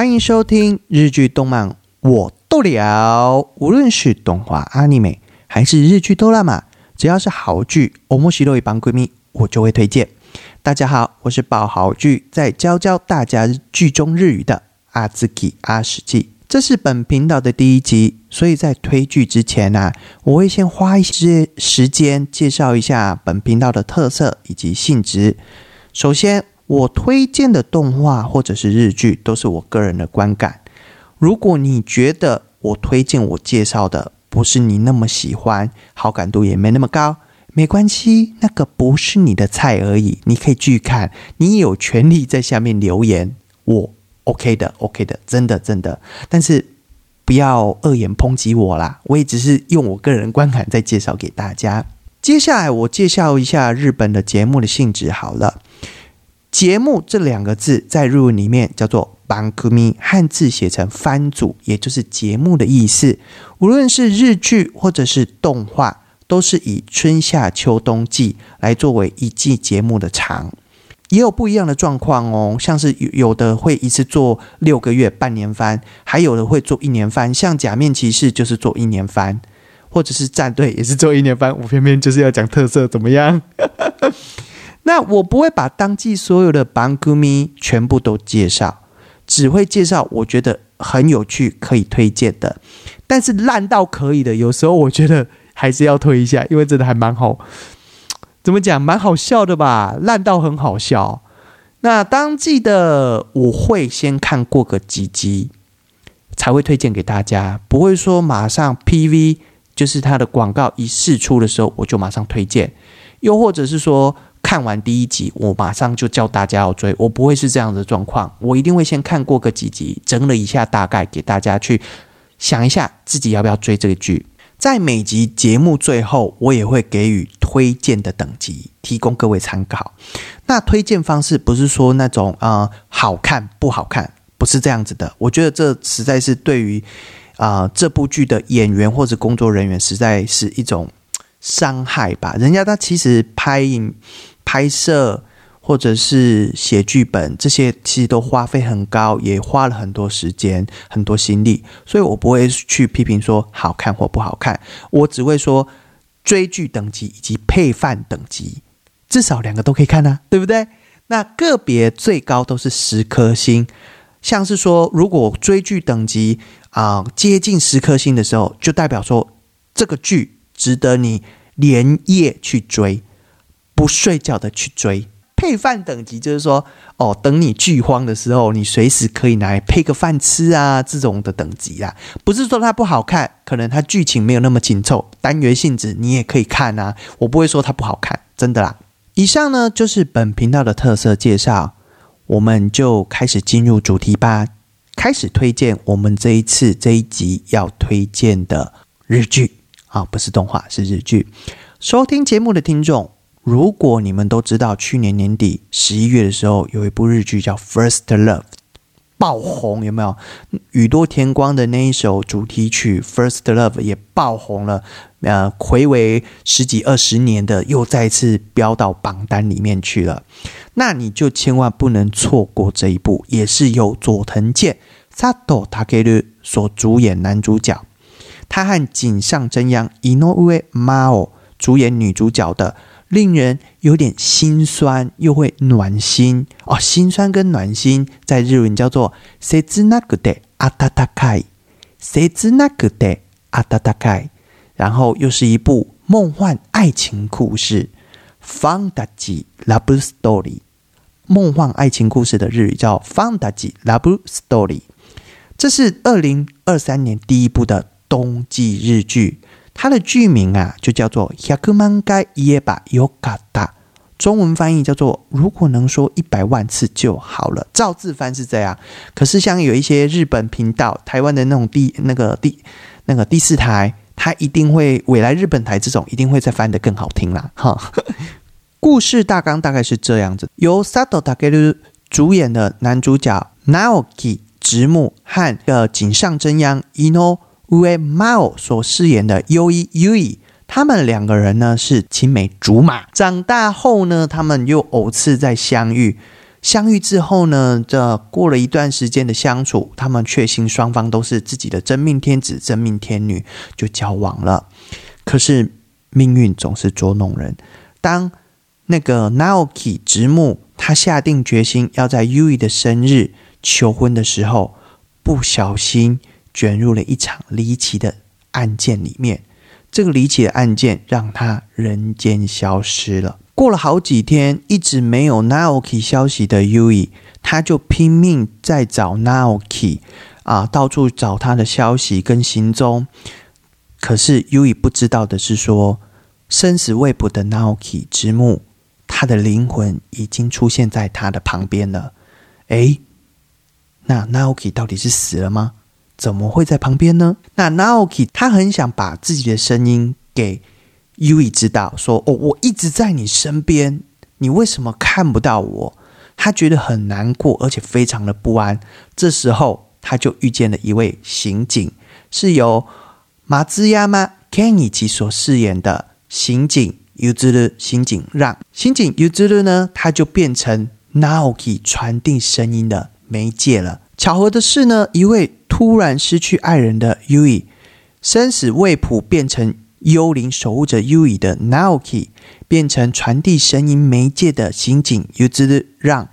欢迎收听日剧动漫我都聊，无论是动画、阿尼美还是日剧哆啦 A 只要是好剧，我莫西洛一帮闺蜜，我就会推荐。大家好，我是爆好剧在教教大家剧中日语的阿兹基阿史记。这是本频道的第一集，所以在推剧之前呢，我会先花一些时间介绍一下本频道的特色以及性质。首先，我推荐的动画或者是日剧都是我个人的观感。如果你觉得我推荐我介绍的不是你那么喜欢，好感度也没那么高，没关系，那个不是你的菜而已，你可以去看，你有权利在下面留言。我。OK 的，OK 的，真的真的，但是不要恶言抨击我啦，我也只是用我个人观感在介绍给大家。接下来我介绍一下日本的节目的性质好了。节目这两个字在日文里面叫做“番組”，汉字写成“番组”，也就是节目的意思。无论是日剧或者是动画，都是以春夏秋冬季来作为一季节目的长。也有不一样的状况哦，像是有有的会一次做六个月、半年番，还有的会做一年番。像假面骑士就是做一年番，或者是战队也是做一年番。我偏偏就是要讲特色，怎么样？那我不会把当季所有的番咪全部都介绍，只会介绍我觉得很有趣、可以推荐的。但是烂到可以的，有时候我觉得还是要推一下，因为真的还蛮好。怎么讲？蛮好笑的吧？烂到很好笑。那当季的我会先看过个几集，才会推荐给大家，不会说马上 PV 就是它的广告一试出的时候我就马上推荐，又或者是说看完第一集我马上就叫大家要追，我不会是这样的状况，我一定会先看过个几集，整了一下大概给大家去想一下自己要不要追这个剧。在每集节目最后，我也会给予推荐的等级，提供各位参考。那推荐方式不是说那种啊好看不好看，不是这样子的。我觉得这实在是对于啊这部剧的演员或者工作人员，实在是一种伤害吧。人家他其实拍影拍摄。或者是写剧本，这些其实都花费很高，也花了很多时间、很多心力，所以我不会去批评说好看或不好看，我只会说追剧等级以及配饭等级，至少两个都可以看啊，对不对？那个别最高都是十颗星，像是说如果追剧等级啊接近十颗星的时候，就代表说这个剧值得你连夜去追，不睡觉的去追。配饭等级就是说，哦，等你剧荒的时候，你随时可以拿来配个饭吃啊，这种的等级啊，不是说它不好看，可能它剧情没有那么紧凑，单元性质你也可以看啊，我不会说它不好看，真的啦。以上呢就是本频道的特色介绍，我们就开始进入主题吧，开始推荐我们这一次这一集要推荐的日剧啊，不是动画，是日剧。收听节目的听众。如果你们都知道，去年年底十一月的时候，有一部日剧叫《First Love》爆红，有没有？宇多田光的那一首主题曲《First Love》也爆红了，呃，回为十几二十年的，又再次飙到榜单里面去了。那你就千万不能错过这一部，也是由佐藤健 Sato Takeru 所主演男主角，他和井上真央 Inoue Mao 主演女主角的。令人有点心酸，又会暖心哦。心酸跟暖心在日文叫做“谁知那个的阿达达开”，谁知那个的阿达达开。然后又是一部梦幻爱情故事，Fantasy Love Story。梦幻爱情故事的日语叫 Fantasy Love Story。这是二零二三年第一部的冬季日剧。它的剧名啊，就叫做《百万回言ばよかった》，中文翻译叫做“如果能说一百万次就好了”。照字翻是这样，可是像有一些日本频道、台湾的那种第那个第那个第四台，它一定会未来日本台这种一定会再翻得更好听啦。哈，故事大纲大概是这样子：由 Sato Takeru 主演的男主角 Naoki 直木和呃井上真央 Ino。 为 Mao 所饰演的优一 Ui，他们两个人呢是青梅竹马。长大后呢，他们又偶次再相遇，相遇之后呢，这过了一段时间的相处，他们确信双方都是自己的真命天子、真命天女，就交往了。可是命运总是捉弄人，当那个 Naoki 直木他下定决心要在 Ui 的生日求婚的时候，不小心卷入了一场离奇的案件里面。这个离奇的案件让他人间消失了。过了好几天，一直没有 Naoki 消息的 Ui，他就拼命在找 Naoki 啊，到处找他的消息跟行踪。可是 Ui 不知道的是，说生死未卜的 Naoki 之木，他的灵魂已经出现在他的旁边了。诶，那 Naoki 到底是死了吗？怎么会在旁边呢？那 Naoki 他很想把自己的声音给。U E 知道说：“哦，我一直在你身边，你为什么看不到我？”他觉得很难过，而且非常的不安。这时候，他就遇见了一位刑警，是由马兹亚马 Kenny 所饰演的刑警 Uzuru 刑警让刑警 Uzuru 呢，他就变成 Naoki 传递声音的媒介了。巧合的是呢，一位突然失去爱人的 U E，生死未卜，变成。幽灵守护着 U 的 Naoki 变成传递声音媒介的刑警 u z 让，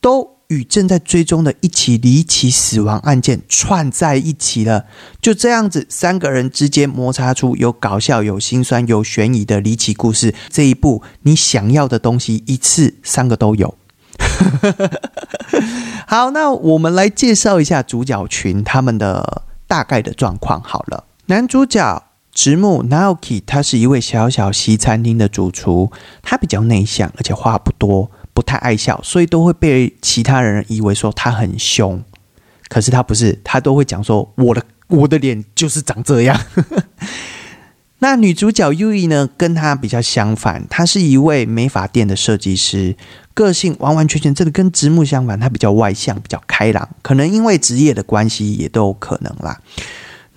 都与正在追踪的一起离奇死亡案件串在一起了。就这样子，三个人之间摩擦出有搞笑、有心酸、有悬疑的离奇故事。这一部你想要的东西，一次三个都有。好，那我们来介绍一下主角群他们的大概的状况。好了，男主角。直木 Naoki，他是一位小小西餐厅的主厨，他比较内向，而且话不多，不太爱笑，所以都会被其他人以为说他很凶。可是他不是，他都会讲说我的我的脸就是长这样。那女主角 Ui 呢，跟他比较相反，她是一位美发店的设计师，个性完完全全这个跟直木相反，她比较外向，比较开朗，可能因为职业的关系也都有可能啦。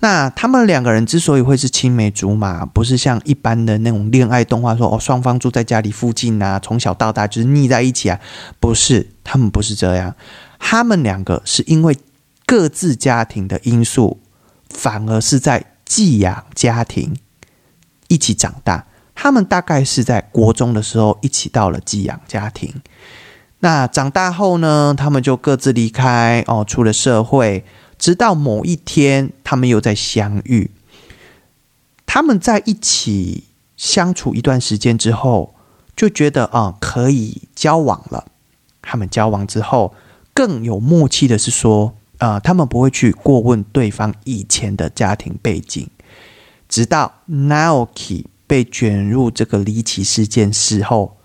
那他们两个人之所以会是青梅竹马，不是像一般的那种恋爱动画说哦，双方住在家里附近啊，从小到大就是腻在一起啊，不是，他们不是这样，他们两个是因为各自家庭的因素，反而是在寄养家庭一起长大。他们大概是在国中的时候一起到了寄养家庭，那长大后呢，他们就各自离开哦，出了社会。直到某一天，他们又在相遇。他们在一起相处一段时间之后，就觉得啊，可以交往了。他们交往之后，更有默契的是说，啊，他们不会去过问对方以前的家庭背景。直到 Naoki 被卷入这个离奇事件事后，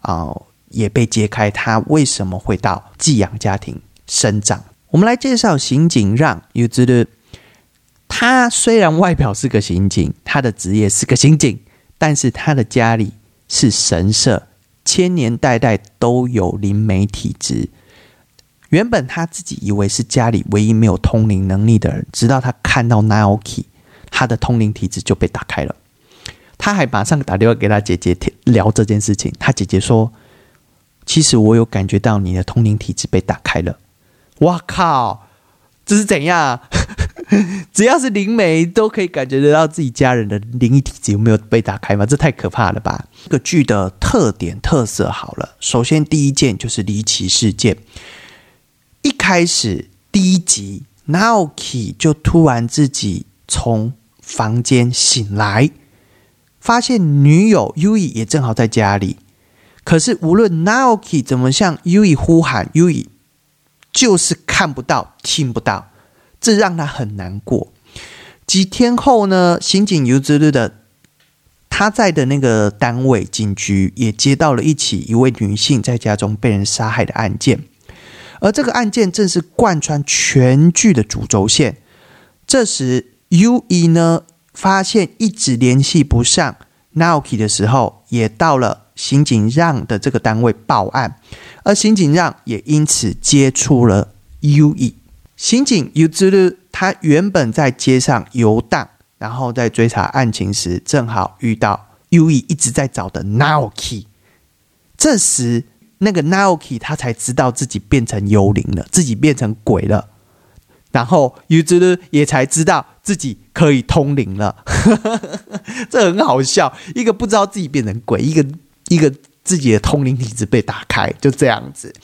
啊，也被揭开他为什么会到寄养家庭生长。我们来介绍刑警让有知的。他虽然外表是个刑警，他的职业是个刑警，但是他的家里是神社，千年代代都有灵媒体质。原本他自己以为是家里唯一没有通灵能力的人，直到他看到 Naoki，他的通灵体质就被打开了。他还马上打电话给他姐姐聊这件事情。他姐姐说：“其实我有感觉到你的通灵体质被打开了。”哇靠！这是怎样？只要是灵媒都可以感觉得到自己家人的灵异体质有没有被打开吗？这太可怕了吧！这个剧的特点特色好了，首先第一件就是离奇事件。一开始第一集，Naoki 就突然自己从房间醒来，发现女友 Ui 也正好在家里。可是无论 Naoki 怎么向 Ui 呼喊，Ui。就是看不到、听不到，这让他很难过。几天后呢，刑警尤之日的他在的那个单位警局也接到了一起一位女性在家中被人杀害的案件，而这个案件正是贯穿全剧的主轴线。这时，U E 呢发现一直联系不上 Naoki 的时候，也到了刑警让的这个单位报案。而刑警让也因此接触了 U E。刑警 Uzuru，他原本在街上游荡，然后在追查案情时，正好遇到 U E 一直在找的 Naoki。这时那个 Naoki 他才知道自己变成幽灵了，自己变成鬼了。然后 u z u 也才知道自己可以通灵了，这很好笑。一个不知道自己变成鬼，一个一个自己的通灵体质被打开，就这样子。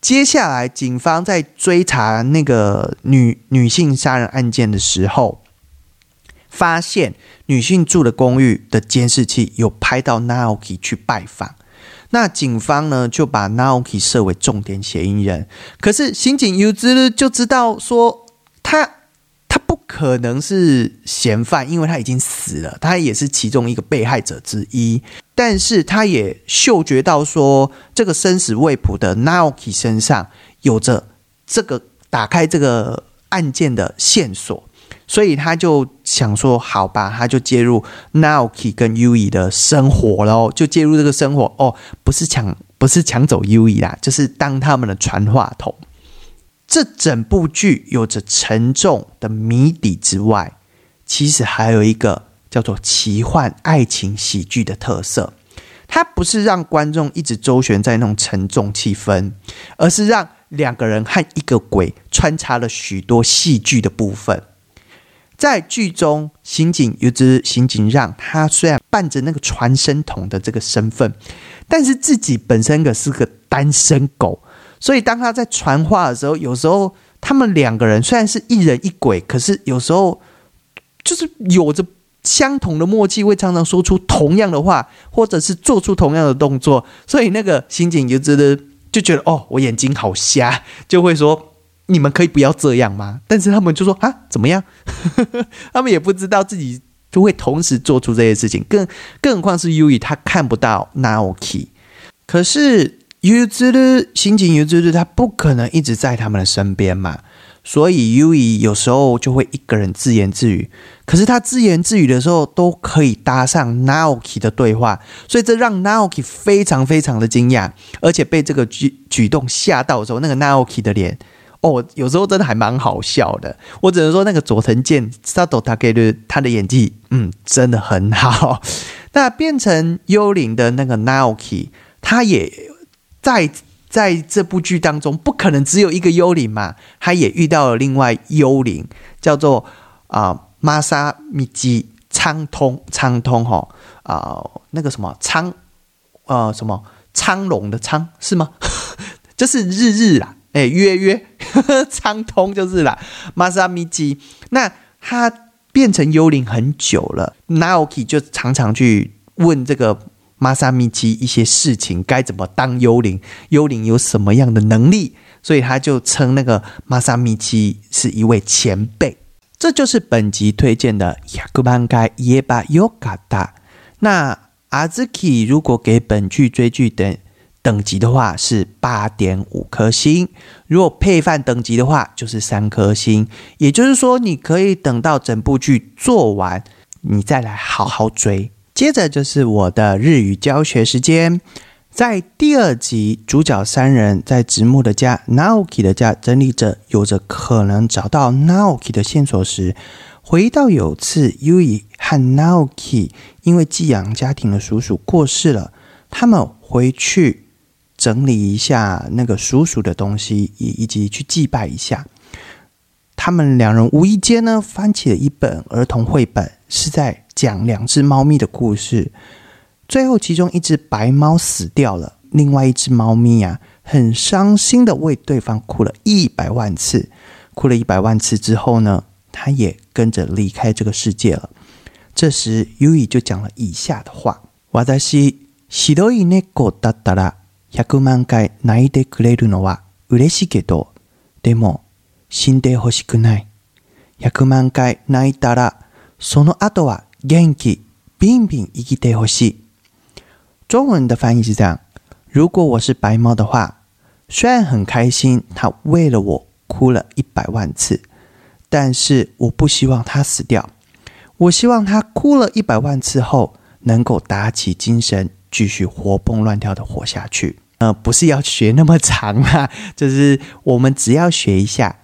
接下来，警方在追查那个女女性杀人案件的时候，发现女性住的公寓的监视器有拍到 Naoki 去拜访。那警方呢就把 Naoki 设为重点嫌疑人，可是刑警 U 之就知道说他他不可能是嫌犯，因为他已经死了，他也是其中一个被害者之一。但是他也嗅觉到说这个生死未卜的 Naoki 身上有着这个打开这个案件的线索。所以他就想说，好吧，他就介入 Naoki 跟 U E 的生活喽，就介入这个生活哦，不是抢，不是抢走 U E 啦，就是当他们的传话筒。这整部剧有着沉重的谜底之外，其实还有一个叫做奇幻爱情喜剧的特色。它不是让观众一直周旋在那种沉重气氛，而是让两个人和一个鬼穿插了许多戏剧的部分。在剧中，刑警有只刑警让他虽然伴着那个传声筒的这个身份，但是自己本身可是个单身狗，所以当他在传话的时候，有时候他们两个人虽然是一人一鬼，可是有时候就是有着相同的默契，会常常说出同样的话，或者是做出同样的动作，所以那个刑警有只的就觉得哦，我眼睛好瞎，就会说。你们可以不要这样吗？但是他们就说啊，怎么样？他们也不知道自己就会同时做出这些事情，更更何况是 U E 他看不到 Naoki，可是 U 之的刑警 U 之的他不可能一直在他们的身边嘛，所以 U E 有时候就会一个人自言自语，可是他自言自语的时候都可以搭上 Naoki 的对话，所以这让 Naoki 非常非常的惊讶，而且被这个举举动吓到的时候，那个 Naoki 的脸。哦，有时候真的还蛮好笑的。我只能说，那个佐藤健 Sato t a k e r 他的演技，嗯，真的很好。那变成幽灵的那个 Naoki，他也在在这部剧当中，不可能只有一个幽灵嘛。他也遇到了另外幽灵，叫做啊玛莎米基苍通苍通哈啊那个什么苍呃什么苍龙的苍是吗？这是日日啦。哎，约约 畅通就是啦。玛莎米基，那他变成幽灵很久了，Naoki 就常常去问这个玛莎米基一些事情，该怎么当幽灵，幽灵有什么样的能力，所以他就称那个玛莎米基是一位前辈。这就是本集推荐的雅各班盖耶巴尤嘎达。那阿兹基如果给本剧追剧等。等级的话是八点五颗星，如果配饭等级的话就是三颗星。也就是说，你可以等到整部剧做完，你再来好好追。接着就是我的日语教学时间，在第二集，主角三人在直木的家 Naoki 的家整理着有着可能找到 Naoki 的线索时，回到有次 Ui 和 Naoki 因为寄养家庭的叔叔过世了，他们回去。整理一下那个叔叔的东西，以以及去祭拜一下。他们两人无意间呢，翻起了一本儿童绘本，是在讲两只猫咪的故事。最后，其中一只白猫死掉了，另外一只猫咪呀，很伤心的为对方哭了一百万次。哭了一百万次之后呢，他也跟着离开这个世界了。这时，优以就讲了以下的话：“我在西西多伊内狗哒哒啦。”100万回泣いてくれるのは嬉しいけど、でも死んでほしくない。100万回泣いたら、その後は元気、ビンビン生きてほしい。中文的翻译是这样：如果我是白猫的话，虽然很开心，它为了我哭了一百万次，但是我不希望它死掉。我希望它哭了一百万次后，能够打起精神。 继续活蹦乱跳的活下去，呃，不是要学那么长啊，就是我们只要学一下。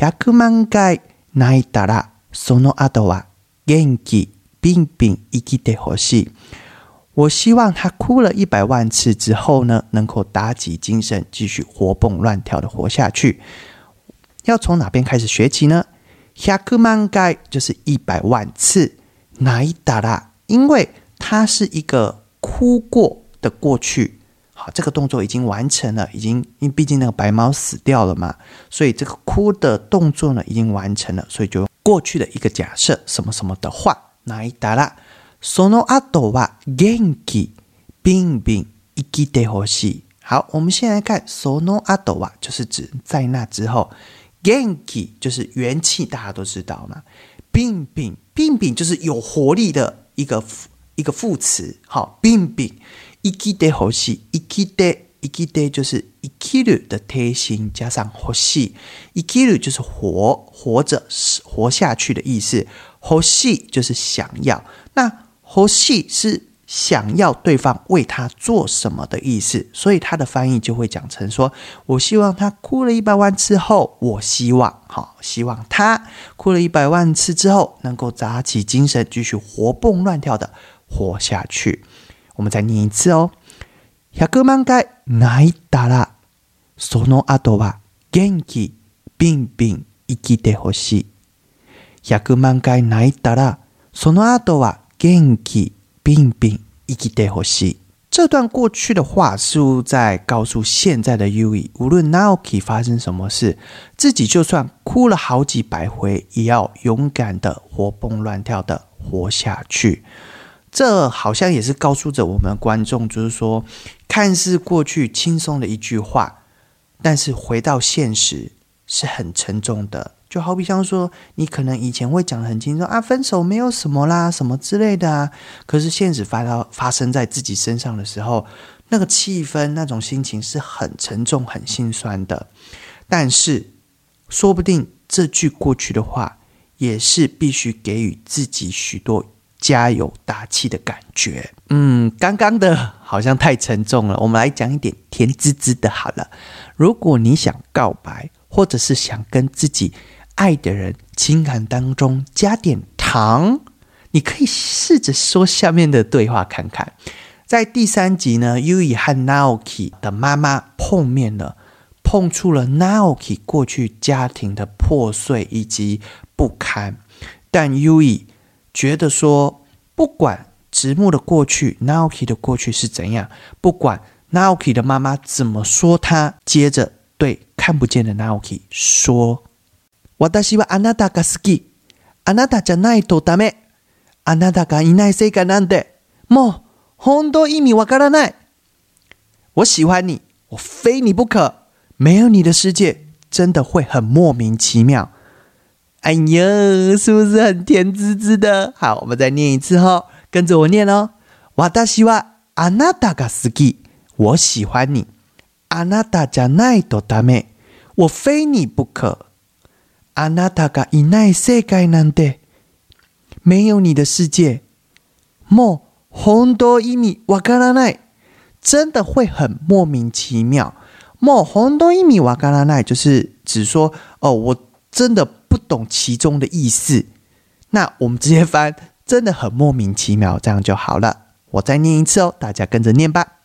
百万回泣いたらその後は元気ビンビン生きてほしい。 我希望他哭了一百万次之后呢，能够打起精神，继续活蹦乱跳的活下去。要从哪边开始学起呢？下克曼盖就是一百万次，哪一打啦？因为它是一个 哭过的过去。好，这个动作已经完成了，已经因为毕竟那个白猫死掉了嘛，所以这个哭的动作呢已经完成了，所以就过去的一个假设什么什么的话，哪一打啦？その後は元気、ビンビン、生きてほしい。好，我们先来看その後は，就是指在那之后。元気就是元气，大家都知道嘛。ビンビン、ビンビン就是有活力的一个 一个副词。好，ビンビン、生きてほしい、生きて、生きて就是生きる的贴心加上欲しい。生きる就是活、活着、活下去的意思。欲しい就是想要。那呼吸是想要对方为他做什么的意思，所以他的翻译就会讲成说：“我希望他哭了一百万次后，我希望，好，希望他哭了一百万次之后，能够打起精神，继续活蹦乱跳的 活下去。”我们再念一次哦。百万回泣いたら、その後は元気ビンビン生きてほしい。百万回泣いたら、その後は元気病病生きてほしい。这段过去的话似乎在告诉现在的 U E，无论 Naoki 发生什么事，自己就算哭了好几百回，也要勇敢的活蹦乱跳的活下去。 这好像也是告诉着我们观众，就是说，看似过去轻松的一句话，但是回到现实是很沉重的。就好比像说，你可能以前会讲的很轻松啊，分手没有什么啦，什么之类的啊。可是现实发到发生在自己身上的时候，那个气氛、那种心情是很沉重、很心酸的。但是，说不定这句过去的话，也是必须给予自己许多加油打气的感觉。嗯，刚刚的好像太沉重了，我们来讲一点甜滋滋的。好了，如果你想告白，或者是想跟自己爱的人情感当中加点糖，你可以试着说下面的对话看看。在第三集呢，Ui 和 Naoki 的妈妈碰面了，碰触了 Naoki 过去家庭的破碎以及不堪。但 Ui 觉得说，不管直木的过去，Naoki 的过去是怎样，不管 Naoki 的妈妈怎么说他，接着对看不见的 Naoki 说。私はあなたが好き。あなたじゃないとダメ。あなたがいない世界なんて、もう本当意味わからない。我喜欢你，我非你不可。没有你的世界，真的会很莫名其妙。 哎呀，是不是很甜滋滋的？好，我们再念一次哦，跟着我念哦。私はあなたが好き。我喜欢你。あなたじゃないとダメ。我非你不可。あなたがいない世界なんて、没有你的世界，もう本当意味わからない，真的会很莫名其妙。もう本当意味わからない，就是只说哦，我真的 不懂其中的意思。那我们直接翻，真的很莫名其妙，这样就好了。我再念一次哦，大家跟着念吧。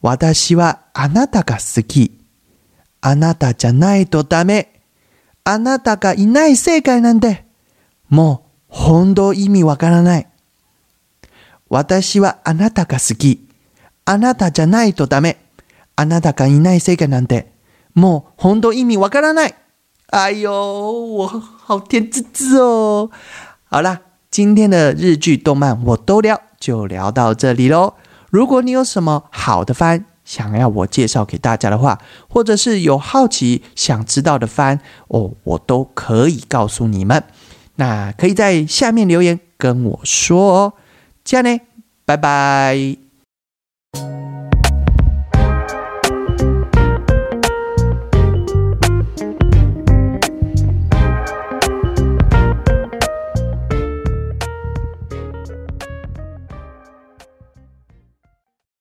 私はあなたが好き。あなたじゃないとダメ。あなたがいない世界なんて、もう本当意味わからない。私はあなたが好き。あなたじゃないとダメ。あなたがいない世界なんて、もう本当意味わからない。 哎呦，我好甜滋滋哦！好啦，今天的日剧动漫我都聊，就聊到这里喽。如果你有什么好的番，想要我介绍给大家的话，或者是有好奇想知道的番哦，我都可以告诉你们。那可以在下面留言跟我说哦。这样呢，拜拜。